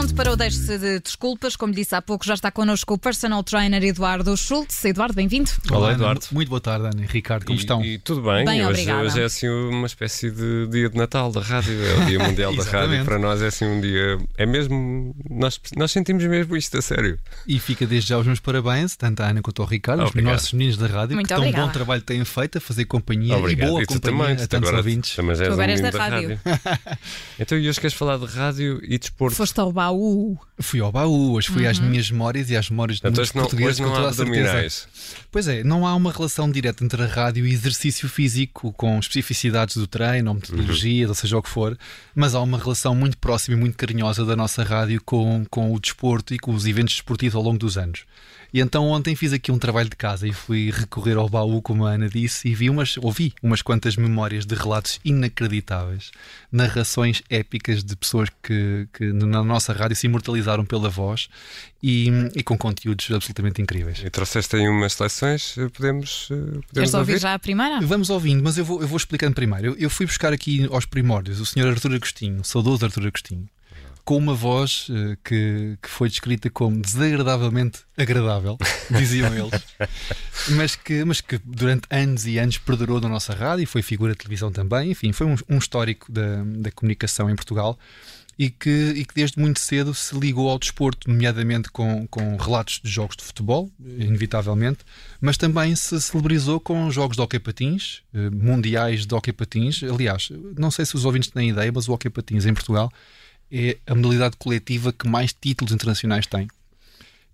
Pronto para o deixe de desculpas, como disse há pouco, já está connosco o personal trainer Eduardo Schultz. Eduardo, bem-vindo. Olá, Olá, Eduardo. Ana. Muito boa tarde, Ana e Ricardo, como E- estão? E, tudo bem, Bem, hoje, obrigada. hoje é assim uma espécie de dia de Natal da rádio, é o dia mundial da rádio. Para nós é assim um dia. É mesmo. Nós, nós sentimos mesmo isto a sério. E fica desde já os meus parabéns, tanto à Ana quanto ao Ricardo, os Obrigado. nossos meninos da rádio, Muito que tão obrigada. bom trabalho têm feito a fazer companhia Obrigado. e boa e tu companhia também, a tantos agora ouvintes. também és Tu um agora és da da rádio. então, e hoje queres falar de rádio e desporto? Foste ao baú. Fui ao baú, hoje fui às Uhum. minhas memórias e às memórias de Então, muitos não, portugueses não com toda há a certeza. Pois é, não há uma relação direta entre a rádio e exercício físico com especificidades do treino ou metodologias, ou seja o que for, mas há uma relação muito próxima e muito carinhosa da nossa rádio com, com o desporto e com os eventos desportivos ao longo dos anos. E então ontem fiz aqui um trabalho de casa e fui recorrer ao baú, como a Ana disse, e vi umas, ouvi umas quantas memórias de relatos inacreditáveis, narrações épicas de pessoas que, que na nossa rádio se imortalizaram pela voz e, e com conteúdos absolutamente incríveis. E trouxeste aí umas seleções, eh, podemos, eh, podemos Queres ouvir ouvir? já a primeira? Vamos ouvindo, mas eu vou, eu vou explicando primeiro. Eu, eu fui buscar aqui aos primórdios o Sr. Artur Agostinho, o saudoso Artur Agostinho, com uma voz eh, que, que foi descrita como desagradavelmente agradável, diziam eles, mas que, mas que durante anos e anos perdurou na nossa rádio e foi figura de televisão também. Enfim, foi um, um histórico da, da comunicação em Portugal. E que, e que desde muito cedo se ligou ao desporto, nomeadamente com, com relatos de jogos de futebol, inevitavelmente, mas também se celebrizou com jogos de hockey patins, eh, mundiais de hockey patins. Aliás, não sei se os ouvintes têm ideia, mas o hockey patins em Portugal é a modalidade coletiva que mais títulos internacionais tem.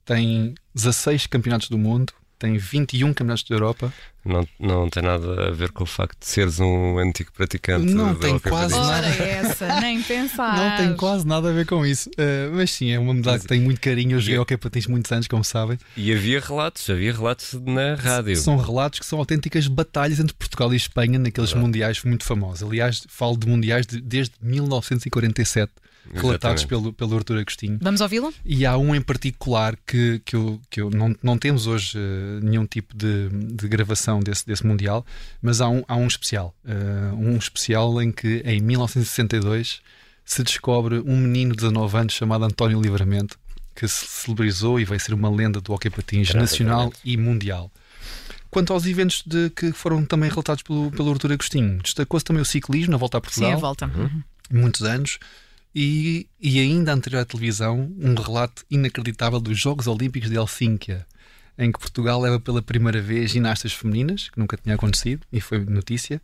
Tem 16 campeonatos do mundo, tem 21 campeonatos da Europa. Não, não tem nada a ver com o facto de seres um antigo praticante. Não de tem quase nada. essa, nem pensar. Não tem quase nada a ver com isso. Eh, mas sim, é uma modalidade que tem muito carinho. Eu joguei E- hockey patins muitos anos, como sabem. E havia relatos, havia relatos na rádio. São relatos que são autênticas batalhas entre Portugal e Espanha naqueles mundiais muito famosos. Aliás, falo de mundiais de- desde 1947, relatados Exatamente. pelo, pelo Artur Agostinho. Vamos ouvi-lo? E há um em particular que, que, eu, que eu não, não temos hoje eh, nenhum tipo de, de gravação desse, desse Mundial, mas há um, há um especial. eh, um especial em que, em 1962, se descobre um menino de 19 anos chamado António Livramento, que se celebrizou e vai ser uma lenda do hockey patins Grande nacional e mundial. Quanto aos eventos de, que foram também relatados pelo, pelo Artur Agostinho, destacou-se também o ciclismo na volta a Sim, Portugal a volta. muitos anos. E, e ainda anterior à televisão, um relato inacreditável dos Jogos Olímpicos de Helsínquia, em que Portugal leva pela primeira vez ginastas femininas, que nunca tinha acontecido, e foi notícia,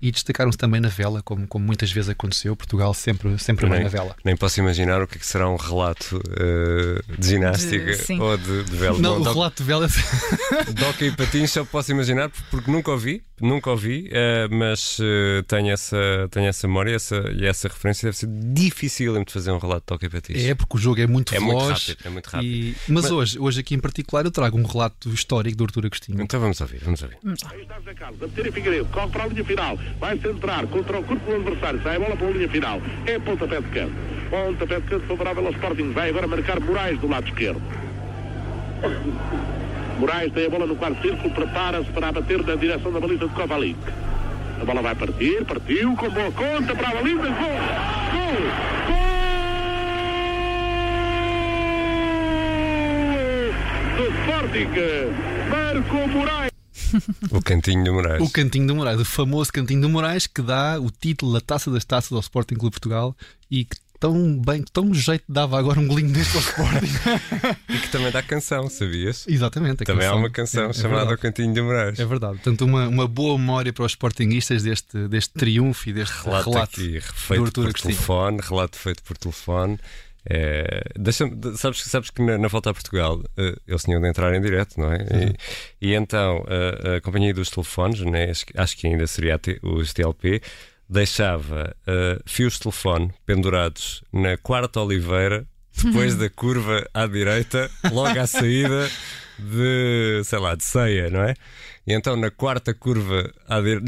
e destacaram-se também na vela, como, como muitas vezes aconteceu. Portugal sempre, sempre bem Nem, na vela. nem posso imaginar o que, é que será um relato eh, de ginástica De- ou de, de vela. Não, Bom, o relato de vela. de hockey e patins só posso imaginar porque nunca ouvi, nunca ouvi, eh, mas eh, tenho, essa, tenho essa memória essa, e essa referência deve ser difícil de fazer um relato de hockey e patins. É, porque o jogo é muito É muito veloz. rápido, é muito rápido. e- mas, Mas- hoje, hoje aqui em particular, eu trago um relato histórico do Artur Agostinho. Então vamos ouvir, vamos ouvir. Vamos lá. Aí está Carlos, a meter em Figueiredo, corre para a linha final, vai centrar contra o corpo do adversário, sai a bola para a linha final, é pontapé de canto. Pontapé de canto favorável ao Sporting, vai agora marcar Moraes do lado esquerdo. Moraes tem a bola no quarto círculo, prepara-se para bater na direção da baliza de Kovalik. A bola vai partir, partiu, com boa conta para a baliza, gol! Gol! Gol! Sporting, Marco Moraes. O cantinho de Moraes. O Cantinho do Moraes, o famoso Cantinho do Moraes que dá o título da Taça das Taças ao Sporting Clube Portugal e que tão bem, tão jeito dava agora um golinho deste ao Sporting. E que também dá canção, sabias? Exatamente. a Também há canção. uma canção É- é chamada O verdade. Cantinho de Moraes. É verdade. Portanto, uma, uma boa memória para os Sportinguistas deste, deste triunfo e deste Relato, relato. aqui do feito por telefone, relato feito por telefone. É, deixa-me- de- sabes, que- sabes que na, na volta a Portugal eh, eles tinham de entrar em direto, não é? Uhum. E, e então a, a companhia dos telefones, né, acho, que- ainda seria os TLP, deixava eh, fios de telefone pendurados na quarta oliveira, depois da curva à direita, logo à saída de, sei lá, de ceia, não é? E então na quarta curva,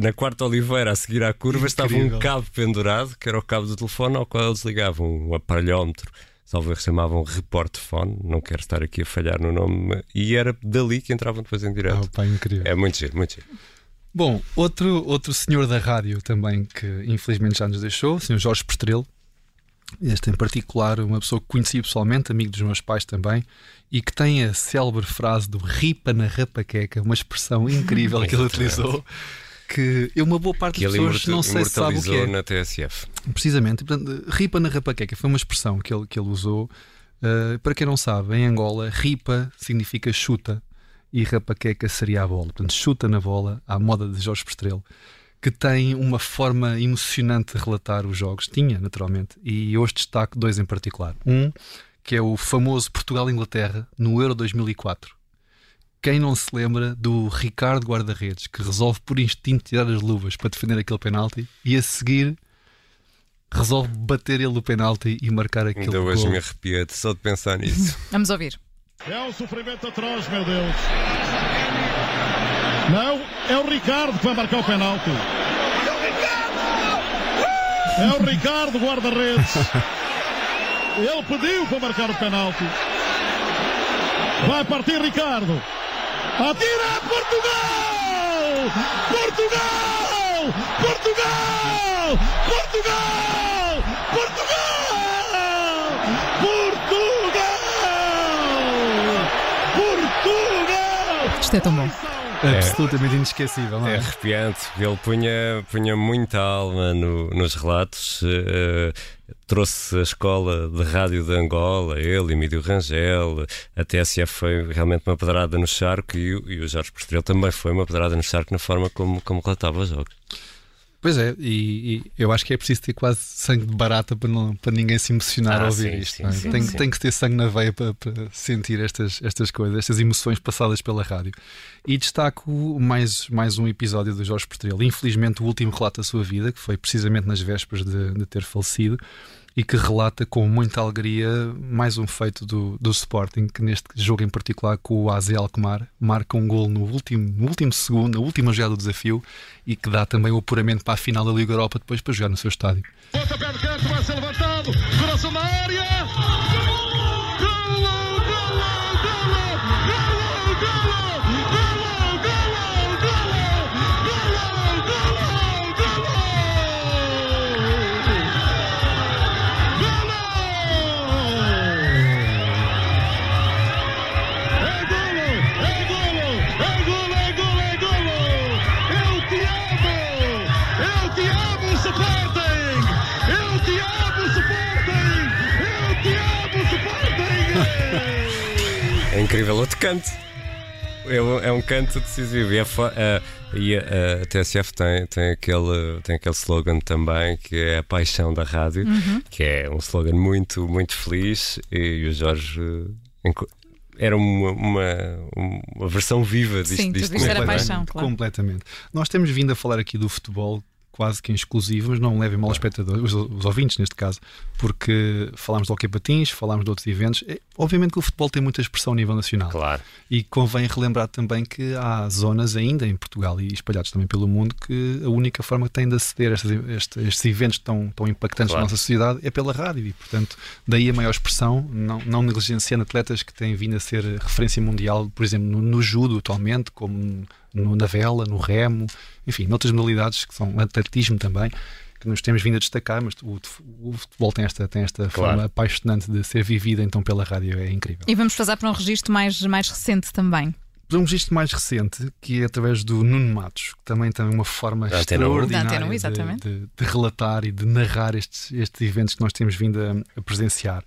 na quarta oliveira a seguir à curva, estava um Incrível. cabo pendurado, que era o cabo do telefone, ao qual eles ligavam um aparelhómetro, salvo erro chamavam reportefone, não quero estar aqui a falhar no nome, e era dali que entravam depois em Ah, direto. pá, incrível. É muito giro, muito giro. Bom, outro, outro senhor da rádio também que infelizmente já nos deixou, o senhor Jorge Pestrelo, este em particular, uma pessoa que conheci pessoalmente, amigo dos meus pais também, e que tem a célebre frase do ripa na rapaqueca, uma expressão incrível que ele utilizou, que eu, uma boa parte das pessoas não sei se sabe o que é. na TSF. Precisamente, portanto, ripa na rapaqueca foi uma expressão que ele, que ele usou. Uh, para quem não sabe, em Angola, ripa significa chuta e rapaqueca seria a bola. Portanto, chuta na bola, à moda de Jorge Pestrelo, que tem uma forma emocionante de relatar os jogos. Tinha, naturalmente. E hoje destaco dois em particular. Um, que é o famoso Portugal-Inglaterra, no Euro 2004. Quem não se lembra do Ricardo Guarda-Redes, que resolve por instinto tirar as luvas para defender aquele penalti e a seguir resolve bater ele o penalti e marcar aquele Ainda hoje gol. me arrepia de só de pensar nisso. Vamos ouvir. É um sofrimento atroz, meu Deus. Não, é o Ricardo que vai marcar o penalti. É o Ricardo, guarda-redes. Ele pediu para marcar o penalti. Vai partir Ricardo. Atira Portugal! Portugal! Portugal! Portugal! Portugal! Portugal! Portugal! Isto é tão bom. Absolutamente inesquecível, não é? É arrepiante. Ele punha, punha muita alma no- nos relatos. eh, trouxe a escola de rádio de Angola, ele, Emílio Rangel. A TSF foi realmente uma pedrada no charco e, o- e o Jorge Posterior também foi uma pedrada no charco na forma como, como relatava os jogos. Pois é, e, e eu acho que é preciso ter quase sangue de barata para, não, para ninguém se emocionar Ah, ao ouvir sim, isto. sim, é? sim, tem, tem que ter sangue na veia para, para sentir estas, estas coisas, estas emoções passadas pela rádio. E destaco mais, mais um episódio do Jorge Pestrelo, infelizmente o último relato da sua vida, que foi precisamente nas vésperas de, de ter falecido, e que relata com muita alegria mais um feito do, do Sporting, que neste jogo em particular com o AZ Alkmaar marca um gol no último, no último segundo, na última jogada do desafio, e que dá também o apuramento para a final da Liga Europa depois para jogar no seu estádio. Pontapé de vai ser levantado. É incrível. Outro canto. É um, é um canto decisivo. E, a, e a- a TSF tem, tem, aquele, tem aquele slogan também que é a paixão da rádio, que é um slogan muito, muito feliz. E, o Jorge eh, enco- era uma, uma, uma versão viva disto. Sim, disto isto era paixão, claro. Completamente. Nós temos vindo a falar aqui do futebol quase que em exclusivo, mas não levem mal aos espectadores, os, os ouvintes neste caso, porque falámos do hockey patins, falámos de outros eventos. É, obviamente que o futebol tem muita expressão a nível nacional. Claro. E convém relembrar também que há zonas ainda em Portugal e espalhados também pelo mundo que a única forma que têm de aceder a estes, estes- estes eventos tão, tão impactantes Claro. na nossa sociedade é pela rádio e, portanto, daí a maior expressão, não, não negligenciando atletas que têm vindo a ser referência mundial, por exemplo, no, no judo atualmente, como no, na vela, no remo, enfim, noutras modalidades que são atletismo também. Que nos temos vindo a destacar, mas o, o futebol tem esta, tem esta Claro. forma apaixonante de ser vivida então pela rádio, é incrível. E vamos fazer para um registro mais, mais recente também. Um registro mais recente, que é através do Nuno Matos, que também tem uma forma Da extraordinária Da Antena de- de, de relatar e de narrar estes, estes eventos que nós temos vindo a, a presenciar.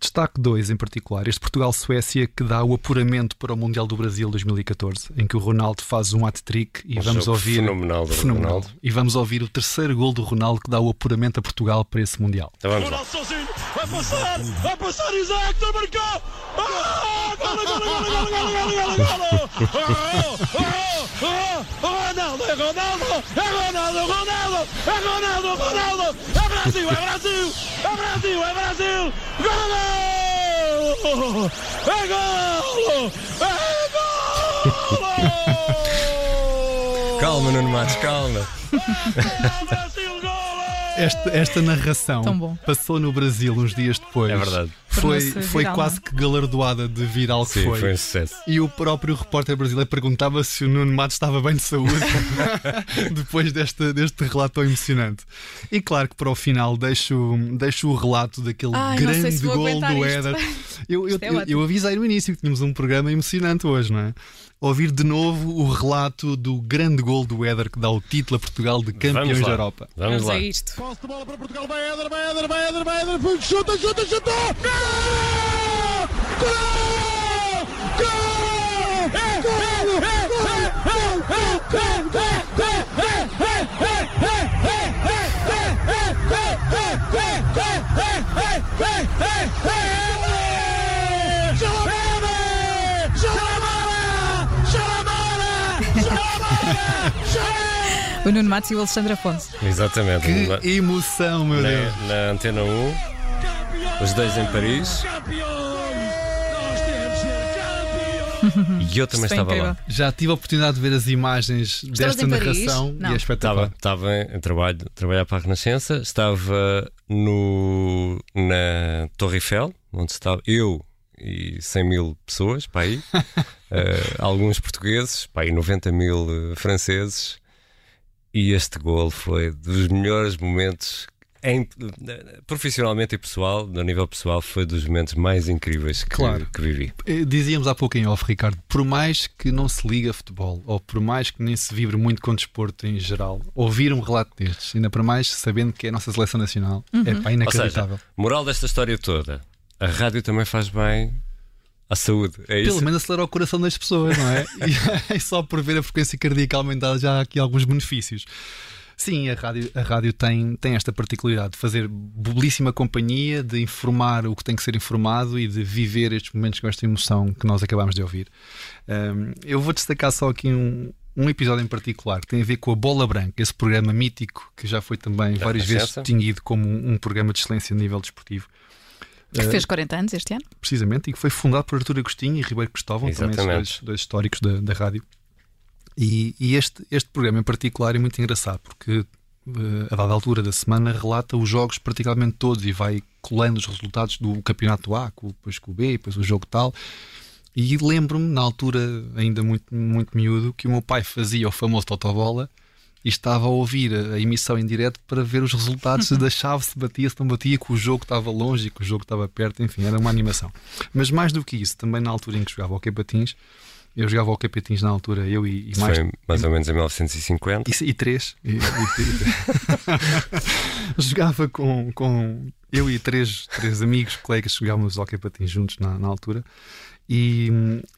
Destaque dois em particular, este Portugal-Suécia que dá o apuramento para o Mundial do Brasil 2014, em que o Ronaldo faz um hat-trick e Um vamos ouvir fenomenal do fenomenal. Ronaldo. e vamos ouvir o terceiro gol do Ronaldo que dá o apuramento a Portugal para esse Mundial. Então vamos lá. Vai passar, vai passar Isaac, não marcou! Ah, golo, golo, golo, golo! Oh, oh, oh, oh, Ronaldo, é Ronaldo, é Ronaldo, Ronaldo, é Ronaldo, Ronaldo! É Brasil, é Brasil, é Brasil, é Brasil! Golo! É golo! É golo! Calma, Nuno Matos, calma. Esta, esta narração passou no Brasil uns dias depois. É verdade. Foi, foi viral, quase não que galardoada de viral que Sim, foi. foi um sucesso. E o próprio repórter brasileiro perguntava se o Nuno Matos estava bem de saúde depois deste, deste relato tão emocionante. E claro que para o final deixo, deixo o relato daquele Ai, grande se gol do. Éder. Eu, eu, é eu, eu avisei no início que tínhamos um programa emocionante hoje, não é? Ouvir de novo o relato do grande gol do Éder que dá o título a Portugal de campeões Vamos da. Europa. Vamos Vamos lá. a isto. Posse de bola para Portugal, vai Éder, vai Éder, vai Éder, vai Éder, chuta, chuta, chuta! Gol! O Nuno Matos e o Alexandre Afonso. Exatamente. Que emoção, meu Deus! na, na Antena 1, os dois em Paris Nós temos de ser campeões! e eu também estava incrível. lá. Já tive a oportunidade de ver as imagens desta em Paris? narração Não. e é espetacular. Estava, estava em trabalho, trabalhar para a Renascença, estava no, na Torre Eiffel, onde estava eu e 100 mil pessoas, para aí, Eh, alguns portugueses, para aí 90 mil eh, franceses, e este gol foi dos melhores momentos. Em, profissionalmente e pessoal, no nível pessoal, foi dos momentos mais incríveis que, Claro. que vivi. Eh, Dizíamos há pouco em off, Ricardo, por mais que não se liga a futebol, ou por mais que nem se vibre muito com desporto em geral, ouvir um relato destes, ainda para mais sabendo que é a nossa seleção nacional, é pá, Ou inacreditável. seja, moral desta história toda: a rádio também faz bem à saúde. É Pelo isso? menos acelera o coração das pessoas, não é? e é só por ver a frequência cardíaca aumentada já há aqui alguns benefícios. Sim, a rádio, a rádio tem, tem esta particularidade de fazer belíssima companhia, de informar o que tem que ser informado e de viver estes momentos com esta emoção que nós acabámos de ouvir. Um, eu vou destacar só aqui um, um episódio em particular que tem a ver com a Bola Branca, esse programa mítico que já foi também Da várias vezes distinguido como um, um programa de excelência a nível desportivo. Que fez 40 anos este ano. precisamente, e que foi fundado por Artur Agostinho e Ribeiro Cristóvão, também esses Exatamente. dois, dois históricos da, da rádio. E, e este, este programa em particular é muito engraçado porque eh, a dada altura da semana relata os jogos praticamente todos e vai colando os resultados do campeonato A, depois com o B, depois o jogo tal. E lembro-me, na altura, ainda muito, muito miúdo, que o meu pai fazia o famoso Totobola e estava a ouvir a, emissão em direto para ver os resultados se da chave se batia, se não batia, que o jogo estava longe e que o jogo estava perto, enfim, era uma animação. Mas mais do que isso, também na altura em que jogava o Patins, eu jogava o Patins na altura, eu e, e mais. foi mais ou menos em 1950. E, e três. E, jogava com, com eu e três, três amigos, colegas, jogávamos hockey patins juntos na, na altura. E,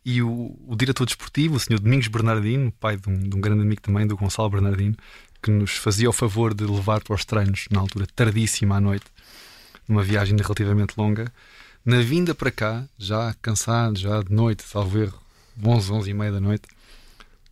e o, o diretor desportivo, o senhor Domingos Bernardino, pai de um, de um grande amigo também, do Gonçalo Bernardino, que nos fazia o favor de levar para os treinos, na altura tardíssima à noite, numa viagem relativamente longa. Na vinda para cá, já cansado, já de noite, salvo erro, 11, 11 e meia da noite,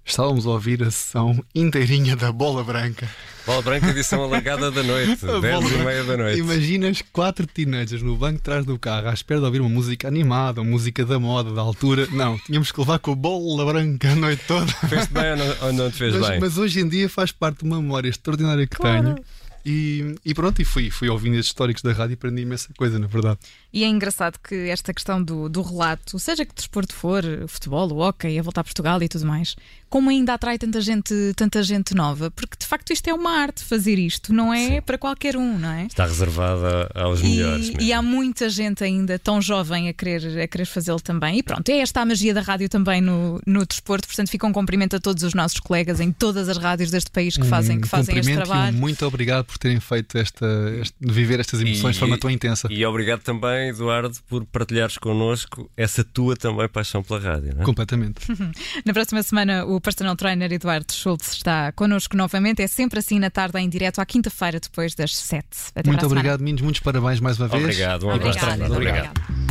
estávamos a ouvir a sessão inteirinha da Bola Branca. Bola Branca, edição alargada da noite, A 10 bola e meia da noite. Imaginas quatro teenagers no banco de trás do carro à espera de ouvir uma música animada, uma música da moda, da altura. Não, tínhamos que levar com a bola branca a noite toda. Fez-te bem ou não, ou não te fez Mas, bem? mas hoje em dia faz parte de uma memória extraordinária que Claro. tenho. E, e pronto, e fui, fui ouvindo estes históricos da rádio e aprendi imensa coisa, na verdade. E é engraçado que esta questão do, do relato, seja que desporto for, futebol, o hockey, a voltar a Portugal e tudo mais, como ainda atrai tanta gente, tanta gente nova, porque de facto isto é uma arte fazer isto, não é Sim. para qualquer um, não é? Está reservada aos melhores. E, mesmo. e há muita gente ainda tão jovem a querer, a querer fazê-lo também. E pronto, é esta a magia da rádio também no, no desporto. Portanto, fica um cumprimento a todos os nossos colegas em todas as rádios deste país que fazem, Um que fazem este e um trabalho. muito obrigado por terem feito esta, este- viver estas emoções de forma tão intensa. E obrigado também, Eduardo, por partilhares connosco essa tua também paixão pela rádio. Não é? Completamente. Na próxima semana, o personal trainer Eduardo Schultz está connosco novamente. É sempre assim na tarde, em direto, à quinta-feira, depois das sete. Até muito obrigado, meninos. Muitos parabéns mais uma vez. Obrigado, um abraço. Obrigada, Eduardo. obrigada.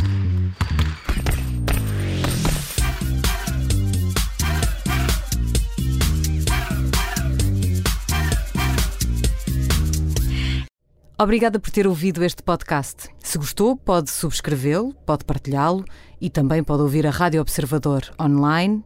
Obrigada por ter ouvido este podcast. Se gostou, pode subscrevê-lo, pode partilhá-lo e também pode ouvir a Rádio Observador online